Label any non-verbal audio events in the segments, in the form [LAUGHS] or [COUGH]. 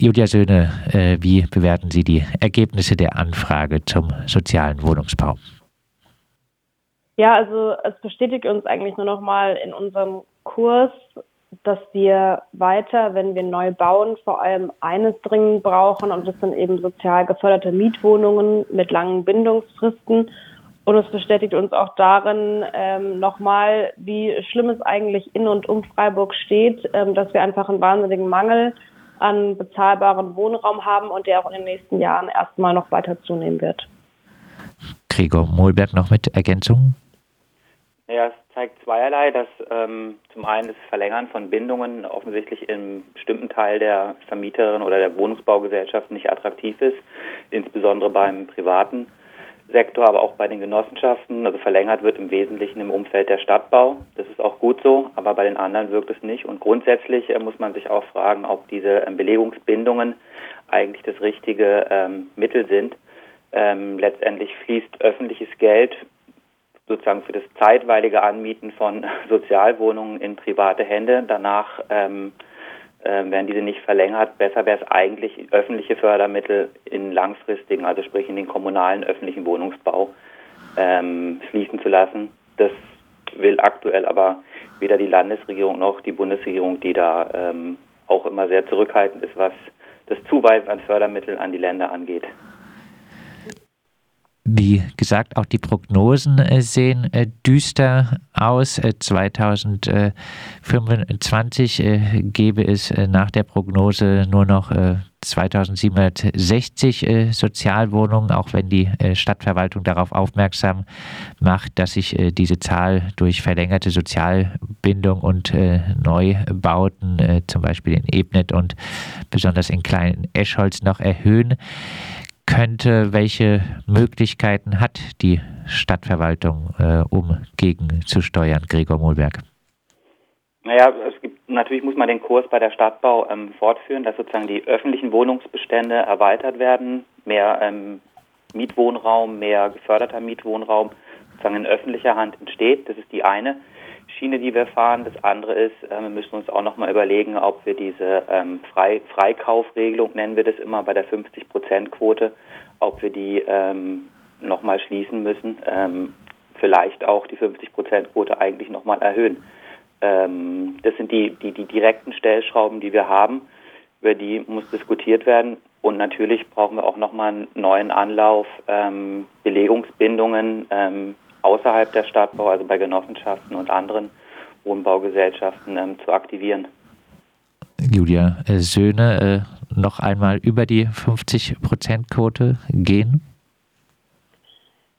Julia Söhne, äh, wie bewerten Sie die Ergebnisse der Anfrage zum sozialen Wohnungsbau? Ja, also es bestätigt uns eigentlich nur noch mal in unserem Kurs, dass wir weiter, wenn wir neu bauen, vor allem eines dringend brauchen und das sind eben sozial geförderte Mietwohnungen mit langen Bindungsfristen. Und es bestätigt uns auch darin ähm, nochmal, wie schlimm es eigentlich in und um Freiburg steht, ähm, dass wir einfach einen wahnsinnigen Mangel an bezahlbaren Wohnraum haben und der auch in den nächsten Jahren erstmal noch weiter zunehmen wird. Gregor Mohlberg noch mit Ergänzungen? Ja, es zeigt zweierlei, dass ähm, zum einen das Verlängern von Bindungen offensichtlich in bestimmten Teil der Vermieterin oder der Wohnungsbaugesellschaft nicht attraktiv ist, insbesondere beim privaten Sektor, aber auch bei den Genossenschaften. Also verlängert wird im Wesentlichen im Umfeld der Stadtbau. Das ist auch gut so, aber bei den anderen wirkt es nicht. Und grundsätzlich äh, muss man sich auch fragen, ob diese ähm, Belegungsbindungen eigentlich das richtige ähm, Mittel sind. Ähm, letztendlich fließt öffentliches Geld sozusagen für das zeitweilige Anmieten von [LAUGHS] Sozialwohnungen in private Hände. Danach ähm, äh, werden diese nicht verlängert. Besser wäre es eigentlich, öffentliche Fördermittel in langfristigen, also sprich in den kommunalen öffentlichen Wohnungsbau ähm, fließen zu lassen. Das will aktuell aber weder die Landesregierung noch die Bundesregierung, die da ähm, auch immer sehr zurückhaltend ist, was das Zuweisen an Fördermitteln an die Länder angeht. Wie gesagt, auch die Prognosen äh, sehen äh, düster aus. 2025 äh, gäbe es nach der Prognose nur noch 2760 Sozialwohnungen, auch wenn die Stadtverwaltung darauf aufmerksam macht, dass sich diese Zahl durch verlängerte Sozialbindung und Neubauten, zum Beispiel in Ebnet und besonders in kleinen Eschholz, noch erhöhen könnte, welche Möglichkeiten hat die Stadtverwaltung, äh, um gegenzusteuern, Gregor Mohlberg? Naja, es gibt, natürlich muss man den Kurs bei der Stadtbau ähm, fortführen, dass sozusagen die öffentlichen Wohnungsbestände erweitert werden, mehr ähm, Mietwohnraum, mehr geförderter Mietwohnraum sozusagen in öffentlicher Hand entsteht. Das ist die eine Schiene, die wir fahren. Das andere ist, äh, wir müssen uns auch nochmal überlegen, ob wir diese ähm, Frei Freikaufregelung, nennen wir das immer bei der 50-Prozent-Quote, ob wir die ähm, nochmal schließen müssen. Ähm, vielleicht auch die 50-Prozent-Quote eigentlich nochmal erhöhen. Ähm, das sind die, die, die direkten Stellschrauben, die wir haben. Über die muss diskutiert werden. Und natürlich brauchen wir auch nochmal einen neuen Anlauf, ähm, Belegungsbindungen, ähm, außerhalb der Stadtbau, also bei Genossenschaften und anderen Wohnbaugesellschaften ähm, zu aktivieren. Julia äh, Söhne, äh, noch einmal über die 50-Prozent-Quote gehen?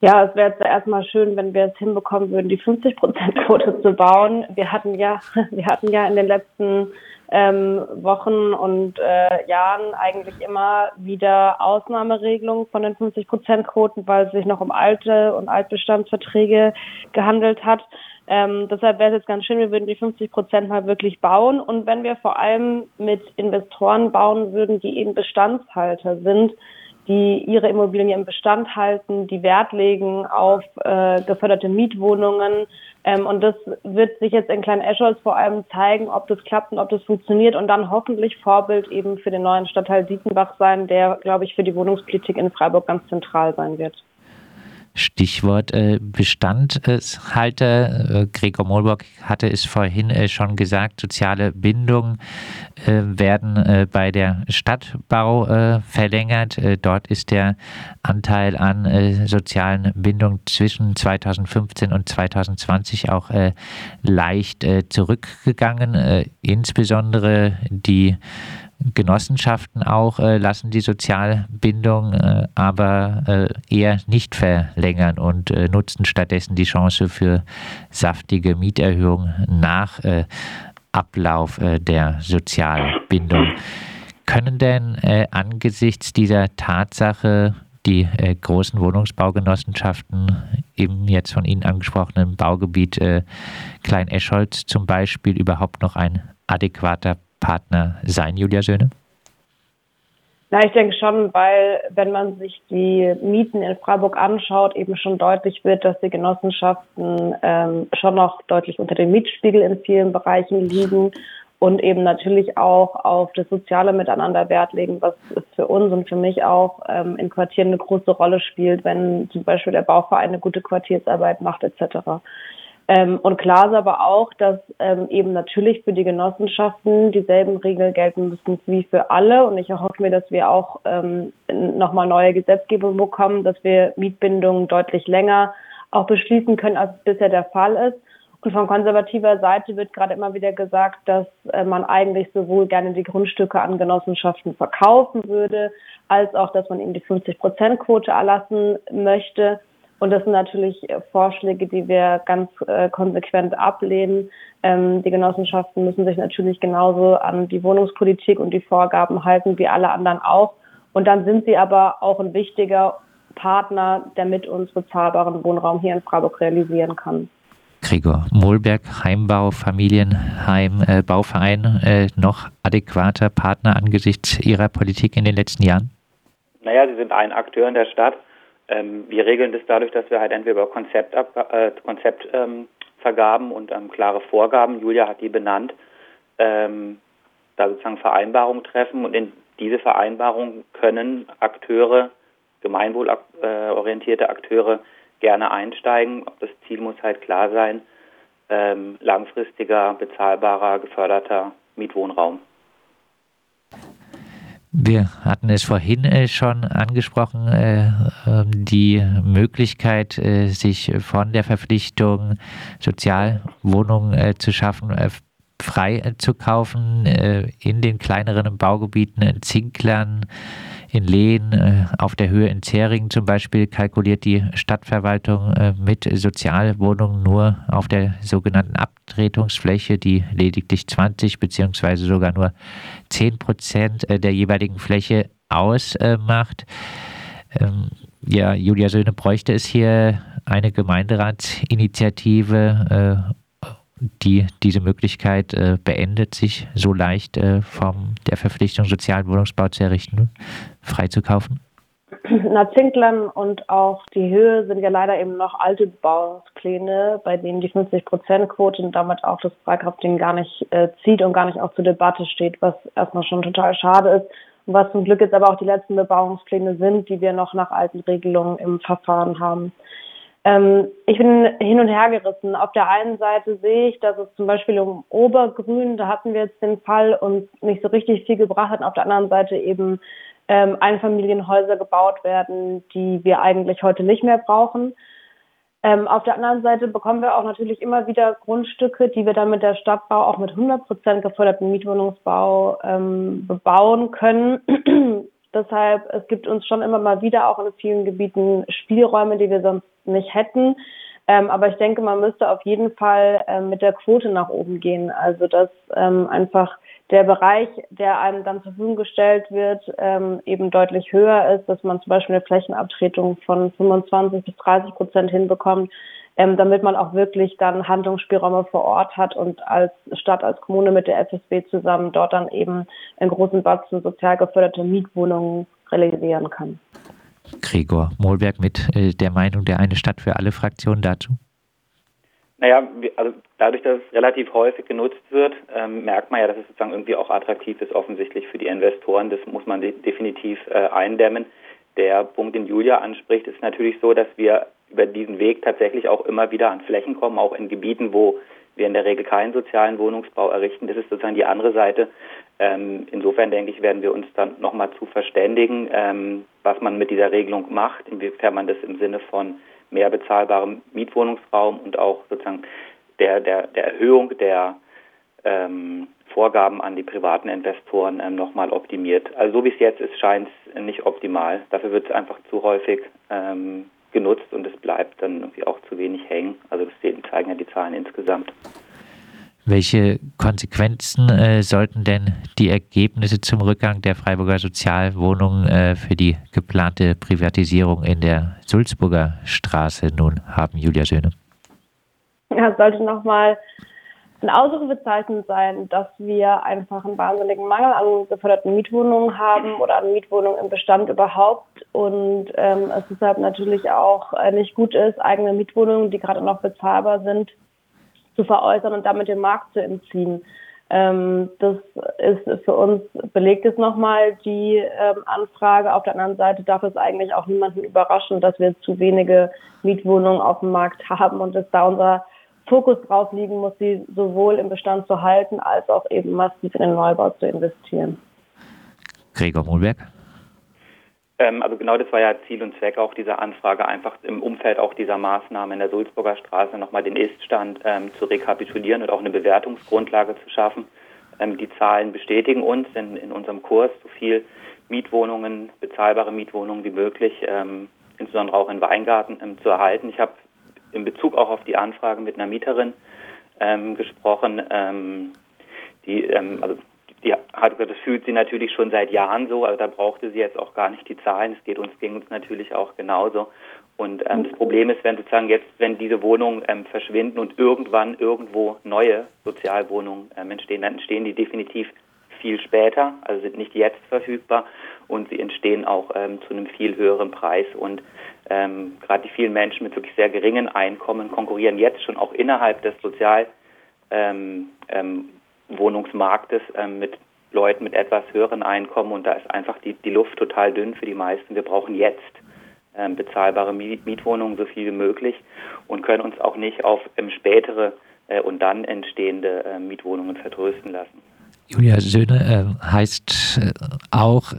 Ja, es wäre jetzt erstmal schön, wenn wir es hinbekommen würden, die 50-Prozent-Quote zu bauen. Wir hatten ja, [LAUGHS] wir hatten ja in den letzten ähm, Wochen und äh, Jahren eigentlich immer wieder Ausnahmeregelungen von den 50 Prozent Quoten, weil es sich noch um alte und Altbestandsverträge gehandelt hat. Ähm, deshalb wäre es jetzt ganz schön, wir würden die 50 Prozent mal wirklich bauen. Und wenn wir vor allem mit Investoren bauen würden, die eben Bestandshalter sind, die ihre Immobilien im Bestand halten, die Wert legen auf äh, geförderte Mietwohnungen. Ähm, und das wird sich jetzt in Klein Escholz vor allem zeigen, ob das klappt und ob das funktioniert und dann hoffentlich Vorbild eben für den neuen Stadtteil Dietenbach sein, der, glaube ich, für die Wohnungspolitik in Freiburg ganz zentral sein wird. Stichwort äh, Bestandhalter. Äh, Gregor Mohlbock hatte es vorhin äh, schon gesagt, soziale Bindungen werden bei der Stadtbau verlängert. dort ist der Anteil an sozialen Bindungen zwischen 2015 und 2020 auch leicht zurückgegangen. insbesondere die Genossenschaften auch äh, lassen die Sozialbindung äh, aber äh, eher nicht verlängern und äh, nutzen stattdessen die Chance für saftige Mieterhöhungen nach äh, Ablauf äh, der Sozialbindung. Können denn angesichts dieser Tatsache die großen Wohnungsbaugenossenschaften im jetzt von Ihnen angesprochenen Baugebiet Klein-Eschholz zum Beispiel überhaupt noch ein adäquater Partner sein, Julia Söhne? Na, ich denke schon, weil wenn man sich die Mieten in Freiburg anschaut, eben schon deutlich wird, dass die Genossenschaften ähm, schon noch deutlich unter dem Mietspiegel in vielen Bereichen liegen und eben natürlich auch auf das soziale Miteinander Wert legen, was für uns und für mich auch ähm, in Quartieren eine große Rolle spielt, wenn zum Beispiel der Bauverein eine gute Quartiersarbeit macht etc. Ähm, und klar ist aber auch, dass ähm, eben natürlich für die Genossenschaften dieselben Regeln gelten müssen wie für alle. Und ich erhoffe mir, dass wir auch ähm, nochmal neue Gesetzgebung bekommen, dass wir Mietbindungen deutlich länger auch beschließen können, als bisher der Fall ist. Und von konservativer Seite wird gerade immer wieder gesagt, dass äh, man eigentlich sowohl gerne die Grundstücke an Genossenschaften verkaufen würde, als auch, dass man ihnen die 50-Prozent-Quote erlassen möchte. Und das sind natürlich Vorschläge, die wir ganz äh, konsequent ablehnen. Ähm, die Genossenschaften müssen sich natürlich genauso an die Wohnungspolitik und die Vorgaben halten wie alle anderen auch. Und dann sind sie aber auch ein wichtiger Partner, der mit uns bezahlbaren Wohnraum hier in Freiburg realisieren kann. Gregor Mohlberg, Heimbau, Familienheim, äh, Bauverein, äh, noch adäquater Partner angesichts Ihrer Politik in den letzten Jahren? Naja, Sie sind ein Akteur in der Stadt. Ähm, wir regeln das dadurch, dass wir halt entweder über Konzept, äh, Konzept ähm, und ähm, klare Vorgaben, Julia hat die benannt, ähm, da sozusagen Vereinbarungen treffen und in diese Vereinbarungen können Akteure, gemeinwohlorientierte Akteure gerne einsteigen. Das Ziel muss halt klar sein, ähm, langfristiger, bezahlbarer, geförderter Mietwohnraum. Wir hatten es vorhin äh, schon angesprochen, äh, ähm, die Möglichkeit, äh, sich von der Verpflichtung, Sozialwohnungen zu schaffen, frei zu kaufen in den kleineren Baugebieten, in Zinklern, in Lehen, äh, auf der Höhe in Zeringen zum Beispiel, kalkuliert die Stadtverwaltung äh, mit Sozialwohnungen nur auf der sogenannten Abtretungsfläche, die lediglich 20 beziehungsweise sogar nur 10 Prozent äh, der jeweiligen Fläche ausmacht. Ähm, ja, Julia Söhne bräuchte es hier eine Gemeinderatsinitiative, die diese Möglichkeit äh, beendet, sich so leicht äh, von der Verpflichtung, Sozialwohnungsbau zu errichten, freizukaufen? Na, Zinklern und auch die Höhe sind ja leider eben noch alte Baupläne, bei denen die 50-Prozent-Quote und damit auch das Freikraftding gar nicht äh, zieht und gar nicht auch zur Debatte steht, was erstmal schon total schade ist. Und was zum Glück jetzt aber auch die letzten Bebauungspläne sind, die wir noch nach alten Regelungen im Verfahren haben. Ähm, ich bin hin und her gerissen. Auf der einen Seite sehe ich, dass es zum Beispiel um Obergrün, da hatten wir jetzt den Fall, uns nicht so richtig viel gebracht hat. Auf der anderen Seite eben ähm, Einfamilienhäuser gebaut werden, die wir eigentlich heute nicht mehr brauchen. Ähm, auf der anderen Seite bekommen wir auch natürlich immer wieder Grundstücke, die wir dann mit der Stadtbau auch mit 100 Prozent geförderten Mietwohnungsbau ähm, bebauen können. Deshalb, es gibt uns schon immer mal wieder auch in vielen Gebieten Spielräume, die wir sonst nicht hätten. Ähm, aber ich denke, man müsste auf jeden Fall ähm, mit der Quote nach oben gehen. Also dass ähm, einfach der Bereich, der einem dann zur Verfügung gestellt wird, ähm, eben deutlich höher ist, dass man zum Beispiel eine Flächenabtretung von 25 bis 30 Prozent hinbekommt, ähm, damit man auch wirklich dann Handlungsspielräume vor Ort hat und als Stadt, als Kommune mit der FSB zusammen dort dann eben einen großen Batzen sozial geförderte Mietwohnungen realisieren kann. Gregor Mohlberg mit äh, der Meinung der eine Stadt für alle Fraktionen dazu? Naja, also dadurch, dass es relativ häufig genutzt wird, ähm, merkt man ja, dass es sozusagen irgendwie auch attraktiv ist, offensichtlich für die Investoren. Das muss man de definitiv äh, eindämmen. Der Punkt, den Julia anspricht, ist natürlich so, dass wir über diesen Weg tatsächlich auch immer wieder an Flächen kommen, auch in Gebieten, wo wir in der Regel keinen sozialen Wohnungsbau errichten. Das ist sozusagen die andere Seite. Ähm, insofern denke ich, werden wir uns dann nochmal zu verständigen, ähm, was man mit dieser Regelung macht, inwiefern man das im Sinne von mehr bezahlbarem Mietwohnungsraum und auch sozusagen der, der, der Erhöhung der ähm, Vorgaben an die privaten Investoren ähm, nochmal optimiert. Also so wie es jetzt ist, scheint es nicht optimal. Dafür wird es einfach zu häufig ähm, bleibt dann irgendwie auch zu wenig hängen. Also das zeigen ja die Zahlen insgesamt. Welche Konsequenzen äh, sollten denn die Ergebnisse zum Rückgang der Freiburger Sozialwohnungen äh, für die geplante Privatisierung in der Sulzburger Straße nun haben, Julia Söhne? Ja, sollte nochmal ein Ausrufezeichen sein, dass wir einfach einen wahnsinnigen Mangel an geförderten Mietwohnungen haben oder an Mietwohnungen im Bestand überhaupt und ähm, es deshalb natürlich auch äh, nicht gut ist, eigene Mietwohnungen, die gerade noch bezahlbar sind, zu veräußern und damit den Markt zu entziehen. Ähm, das ist für uns belegt es nochmal die ähm, Anfrage. Auf der anderen Seite darf es eigentlich auch niemanden überraschen, dass wir zu wenige Mietwohnungen auf dem Markt haben und es da unser Fokus drauf liegen muss, sie sowohl im Bestand zu halten, als auch eben massiv in den Neubau zu investieren. Gregor Mohlberg. Ähm, also genau das war ja Ziel und Zweck auch dieser Anfrage, einfach im Umfeld auch dieser Maßnahme in der Sulzburger Straße nochmal den Iststand ähm, zu rekapitulieren und auch eine Bewertungsgrundlage zu schaffen. Ähm, die Zahlen bestätigen uns in, in unserem Kurs so viel Mietwohnungen, bezahlbare Mietwohnungen wie möglich, ähm, insbesondere auch in Weingarten, ähm, zu erhalten. Ich habe in Bezug auch auf die Anfrage mit einer Mieterin ähm, gesprochen, die also die hat, das fühlt sie natürlich schon seit Jahren so, also da brauchte sie jetzt auch gar nicht die Zahlen. Es geht uns, ging uns natürlich auch genauso. Und ähm, das Problem ist, wenn sozusagen jetzt, wenn diese Wohnungen ähm, verschwinden und irgendwann irgendwo neue Sozialwohnungen ähm, entstehen, dann entstehen die definitiv viel später, also sind nicht jetzt verfügbar und sie entstehen auch ähm, zu einem viel höheren Preis. Und ähm, gerade die vielen Menschen mit wirklich sehr geringen Einkommen konkurrieren jetzt schon auch innerhalb des Sozial ähm, ähm, ähm, mit Leuten mit etwas höheren Einkommen und da ist einfach die, die Luft total dünn für die meisten. Wir brauchen jetzt bezahlbare Mietwohnungen so viel wie möglich und können uns auch nicht auf spätere äh, und dann entstehende Mietwohnungen vertrösten lassen. Julia Söhne äh, heißt äh, auch,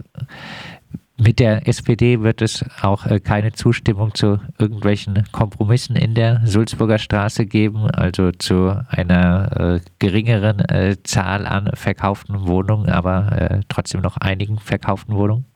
mit der SPD wird es auch äh, keine Zustimmung zu irgendwelchen Kompromissen in der Sulzburger Straße geben, also zu einer äh, geringeren äh, Zahl an verkauften Wohnungen, aber äh, trotzdem noch einigen verkauften Wohnungen?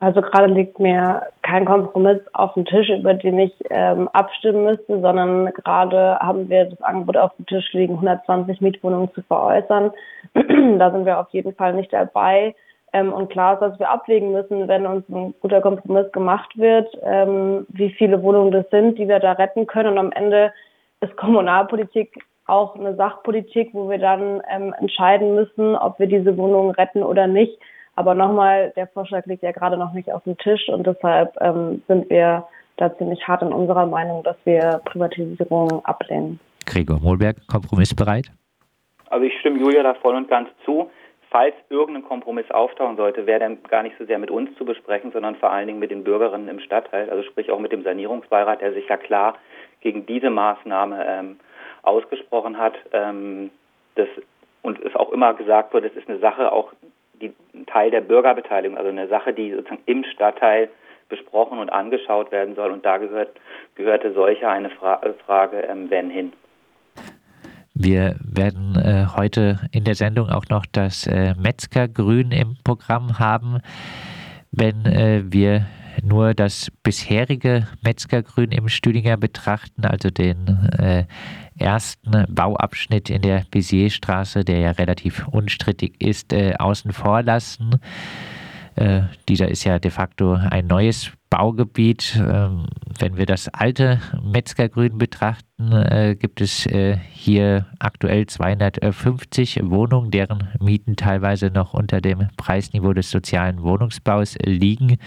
Also gerade liegt mir kein Kompromiss auf dem Tisch, über den ich ähm, abstimmen müsste, sondern gerade haben wir das Angebot auf dem Tisch liegen, 120 Mietwohnungen zu veräußern. [CLEARS THROAT] da sind wir auf jeden Fall nicht dabei. Ähm, und klar ist, dass wir abwägen müssen, wenn uns ein guter Kompromiss gemacht wird, ähm, wie viele Wohnungen das sind, die wir da retten können. Und am Ende ist Kommunalpolitik auch eine Sachpolitik, wo wir dann ähm, entscheiden müssen, ob wir diese Wohnungen retten oder nicht. Aber nochmal, der Vorschlag liegt ja gerade noch nicht auf dem Tisch und deshalb ähm, sind wir da ziemlich hart in unserer Meinung, dass wir Privatisierung ablehnen. Gregor Mohlberg, kompromissbereit? Also ich stimme Julia da voll und ganz zu falls irgendein Kompromiss auftauchen sollte, wäre dann gar nicht so sehr mit uns zu besprechen, sondern vor allen Dingen mit den Bürgerinnen im Stadtteil, also sprich auch mit dem Sanierungsbeirat, der sich ja klar gegen diese Maßnahme ähm, ausgesprochen hat. Ähm, das, und es auch immer gesagt wird, es ist eine Sache auch die, Teil der Bürgerbeteiligung, also eine Sache, die sozusagen im Stadtteil besprochen und angeschaut werden soll. Und da gehört, gehörte solcher eine Fra Frage, ähm, wenn hin. Wir werden äh, heute in der Sendung auch noch das äh, Metzgergrün im Programm haben. Wenn äh, wir nur das bisherige Metzgergrün im Stüdinger betrachten, also den äh, ersten Bauabschnitt in der Bizierstraße, der ja relativ unstrittig ist, äh, außen vor lassen. Äh, dieser ist ja de facto ein neues Baugebiet. Ähm, wenn wir das alte Metzgergrün betrachten, äh, gibt es äh, hier aktuell 250 Wohnungen, deren Mieten teilweise noch unter dem Preisniveau des sozialen Wohnungsbaus liegen.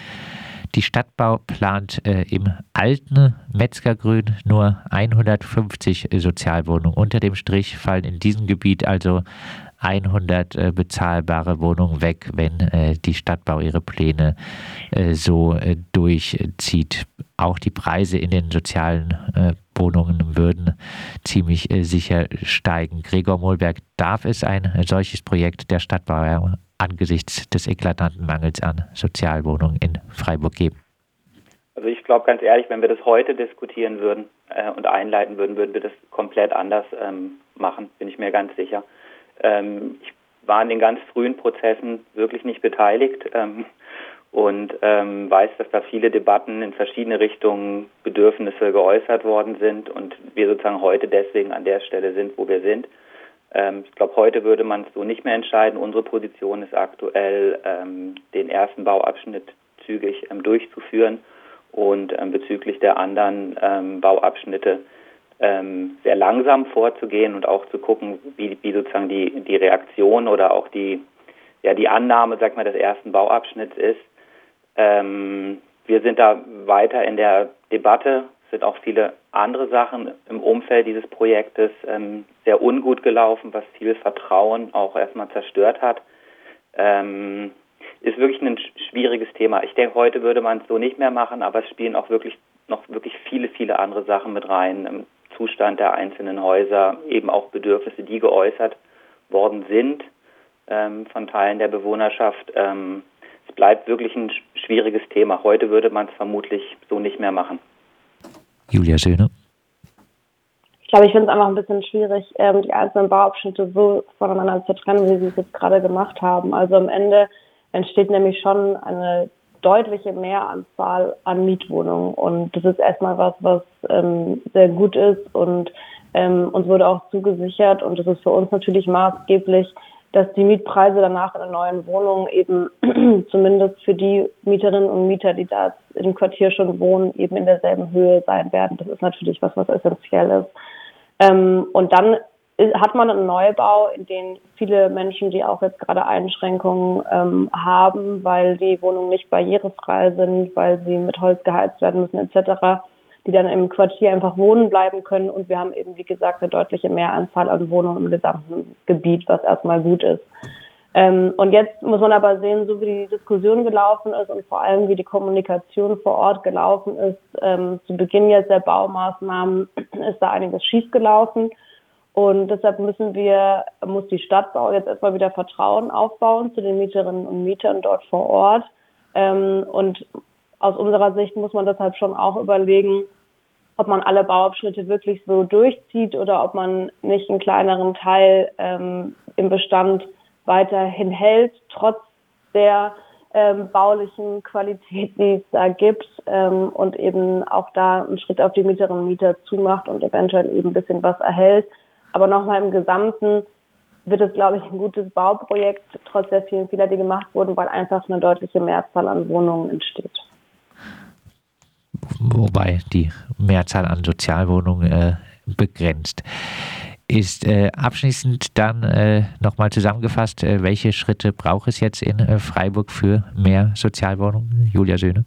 Die Stadtbau plant äh, im alten Metzgergrün nur 150 Sozialwohnungen. Unter dem Strich fallen in diesem Gebiet also 100 äh, bezahlbare Wohnungen weg, wenn äh, die Stadtbau ihre Pläne äh, so äh, durchzieht. Auch die Preise in den sozialen äh, Wohnungen würden ziemlich äh, sicher steigen. Gregor Mohlberg, darf es ein solches Projekt der Stadtbau angesichts des eklatanten Mangels an Sozialwohnungen in Freiburg geben? Also ich glaube ganz ehrlich, wenn wir das heute diskutieren würden äh, und einleiten würden, würden wir das komplett anders ähm, machen, bin ich mir ganz sicher. Ähm, ich war in den ganz frühen Prozessen wirklich nicht beteiligt ähm, und ähm, weiß, dass da viele Debatten in verschiedene Richtungen Bedürfnisse geäußert worden sind und wir sozusagen heute deswegen an der Stelle sind, wo wir sind. Ähm, ich glaube, heute würde man es so nicht mehr entscheiden. Unsere Position ist aktuell, ähm, den ersten Bauabschnitt zügig ähm, durchzuführen und bezüglich der anderen Bauabschnitte ähm, sehr langsam vorzugehen und auch zu gucken, wie, wie sozusagen die, die Reaktion oder auch die, ja, die Annahme, sag mal, des ersten Bauabschnitts ist. Ähm, wir sind da weiter in der Debatte, sind auch viele andere Sachen im Umfeld dieses Projektes ähm, sehr ungut gelaufen, was viel Vertrauen auch erstmal zerstört hat. Ähm, ist wirklich ein schwieriges Thema. Ich denke, heute würde man es so nicht mehr machen, aber es spielen auch wirklich noch wirklich viele, viele andere Sachen mit rein. Im Zustand der einzelnen Häuser, eben auch Bedürfnisse, die geäußert worden sind ähm, von Teilen der Bewohnerschaft. Ähm, es bleibt wirklich ein schwieriges Thema. Heute würde man es vermutlich so nicht mehr machen. Julia Söhne. Ich glaube, ich finde es einfach ein bisschen schwierig, ähm, die einzelnen Bauabschnitte so voneinander zu trennen, wie sie es jetzt gerade gemacht haben. Also am Ende entsteht nämlich schon eine deutliche Mehranzahl an Mietwohnungen. Und das ist erstmal was, was ähm, sehr gut ist und ähm, uns wurde auch zugesichert und das ist für uns natürlich maßgeblich, dass die Mietpreise danach in den neuen Wohnungen eben [CLEARS THROAT] zumindest für die Mieterinnen und Mieter, die da im Quartier schon wohnen, eben in derselben Höhe sein werden. Das ist natürlich was, was essentiell ist. Ähm, und dann hat man einen Neubau, in dem viele Menschen, die auch jetzt gerade Einschränkungen ähm, haben, weil die Wohnungen nicht barrierefrei sind, weil sie mit Holz geheizt werden müssen etc., die dann im Quartier einfach wohnen bleiben können. Und wir haben eben, wie gesagt, eine deutliche Mehranzahl an Wohnungen im gesamten Gebiet, was erstmal gut ist. Ähm, und jetzt muss man aber sehen, so wie die Diskussion gelaufen ist und vor allem wie die Kommunikation vor Ort gelaufen ist, ähm, zu Beginn jetzt der Baumaßnahmen [CLEARS THROAT] ist da einiges schiefgelaufen. Und deshalb müssen wir, muss die Stadtbau jetzt erstmal wieder Vertrauen aufbauen zu den Mieterinnen und Mietern dort vor Ort. Ähm, und aus unserer Sicht muss man deshalb schon auch überlegen, ob man alle Bauabschnitte wirklich so durchzieht oder ob man nicht einen kleineren Teil ähm, im Bestand weiterhin hält, trotz der ähm, baulichen Qualität, die es da gibt ähm, und eben auch da einen Schritt auf die Mieterinnen und Mieter zumacht und eventuell eben ein bisschen was erhält. Aber nochmal im Gesamten wird es, glaube ich, ein gutes Bauprojekt, trotz der vielen Fehler, die gemacht wurden, weil einfach eine deutliche Mehrzahl an Wohnungen entsteht wobei die Mehrzahl an Sozialwohnungen äh, begrenzt ist. Äh, abschließend dann äh, nochmal zusammengefasst, äh, welche Schritte braucht es jetzt in äh, Freiburg für mehr Sozialwohnungen? Julia Söhne.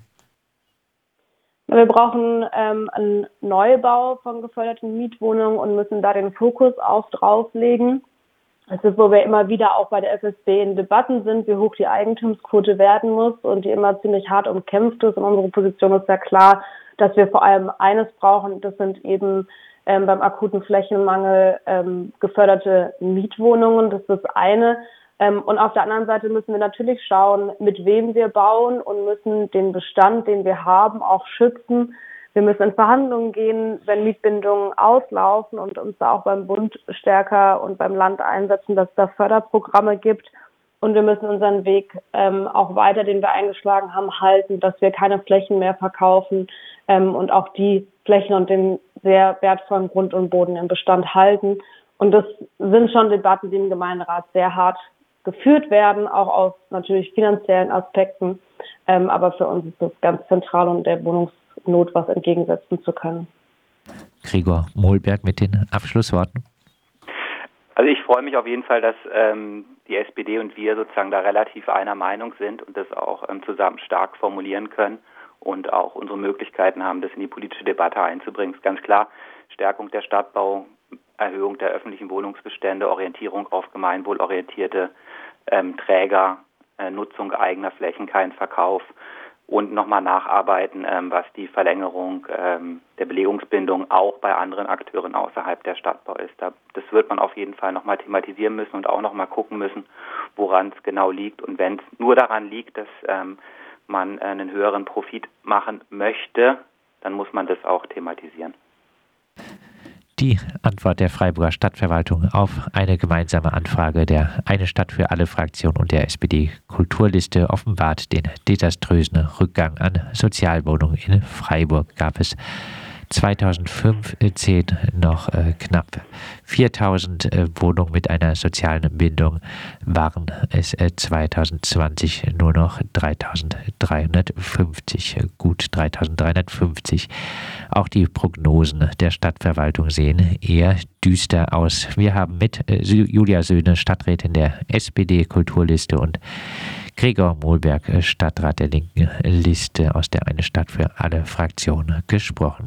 Wir brauchen ähm, einen Neubau von geförderten Mietwohnungen und müssen da den Fokus auch drauflegen. Das ist, wo wir immer wieder auch bei der FSB in Debatten sind, wie hoch die Eigentumsquote werden muss und die immer ziemlich hart umkämpft ist. Und unsere Position ist ja klar, dass wir vor allem eines brauchen, das sind eben ähm, beim akuten Flächenmangel ähm, geförderte Mietwohnungen. Das ist das eine. Ähm, und auf der anderen Seite müssen wir natürlich schauen, mit wem wir bauen und müssen den Bestand, den wir haben, auch schützen. Wir müssen in Verhandlungen gehen, wenn Mietbindungen auslaufen und uns da auch beim Bund stärker und beim Land einsetzen, dass es da Förderprogramme gibt. Und wir müssen unseren Weg ähm, auch weiter, den wir eingeschlagen haben, halten, dass wir keine Flächen mehr verkaufen ähm, und auch die Flächen und den sehr wertvollen Grund und Boden im Bestand halten. Und das sind schon Debatten, die im Gemeinderat sehr hart geführt werden, auch aus natürlich finanziellen Aspekten. Ähm, aber für uns ist das ganz zentral und der Wohnungs Not was entgegensetzen zu können. Gregor Mohlberg mit den Abschlussworten. Also ich freue mich auf jeden Fall, dass ähm, die SPD und wir sozusagen da relativ einer Meinung sind und das auch ähm, zusammen stark formulieren können und auch unsere Möglichkeiten haben, das in die politische Debatte einzubringen. ist ganz klar, Stärkung der Stadtbau, Erhöhung der öffentlichen Wohnungsbestände, Orientierung auf gemeinwohlorientierte ähm, Träger, äh, Nutzung eigener Flächen, kein Verkauf und nochmal nacharbeiten, ähm, was die Verlängerung ähm, der Belegungsbindung auch bei anderen Akteuren außerhalb der Stadtbau ist. Da, das wird man auf jeden Fall nochmal thematisieren müssen und auch nochmal gucken müssen, woran es genau liegt. Und wenn es nur daran liegt, dass ähm, man einen höheren Profit machen möchte, dann muss man das auch thematisieren. Die Antwort der Freiburger Stadtverwaltung auf eine gemeinsame Anfrage der Eine Stadt für alle Fraktion und der SPD-Kulturliste offenbart den desaströsen Rückgang an Sozialwohnungen in Freiburg. Gab es 2015 noch äh, knapp 4000 äh, Wohnungen mit einer sozialen Bindung, waren es äh, 2020 nur noch 3350, gut 3350. Auch die Prognosen der Stadtverwaltung sehen eher düster aus. Wir haben mit äh, Julia Söhne, Stadträtin der SPD-Kulturliste und Gregor Mohlberg, Stadtrat der linken Liste aus der Eine Stadt für alle Fraktionen gesprochen.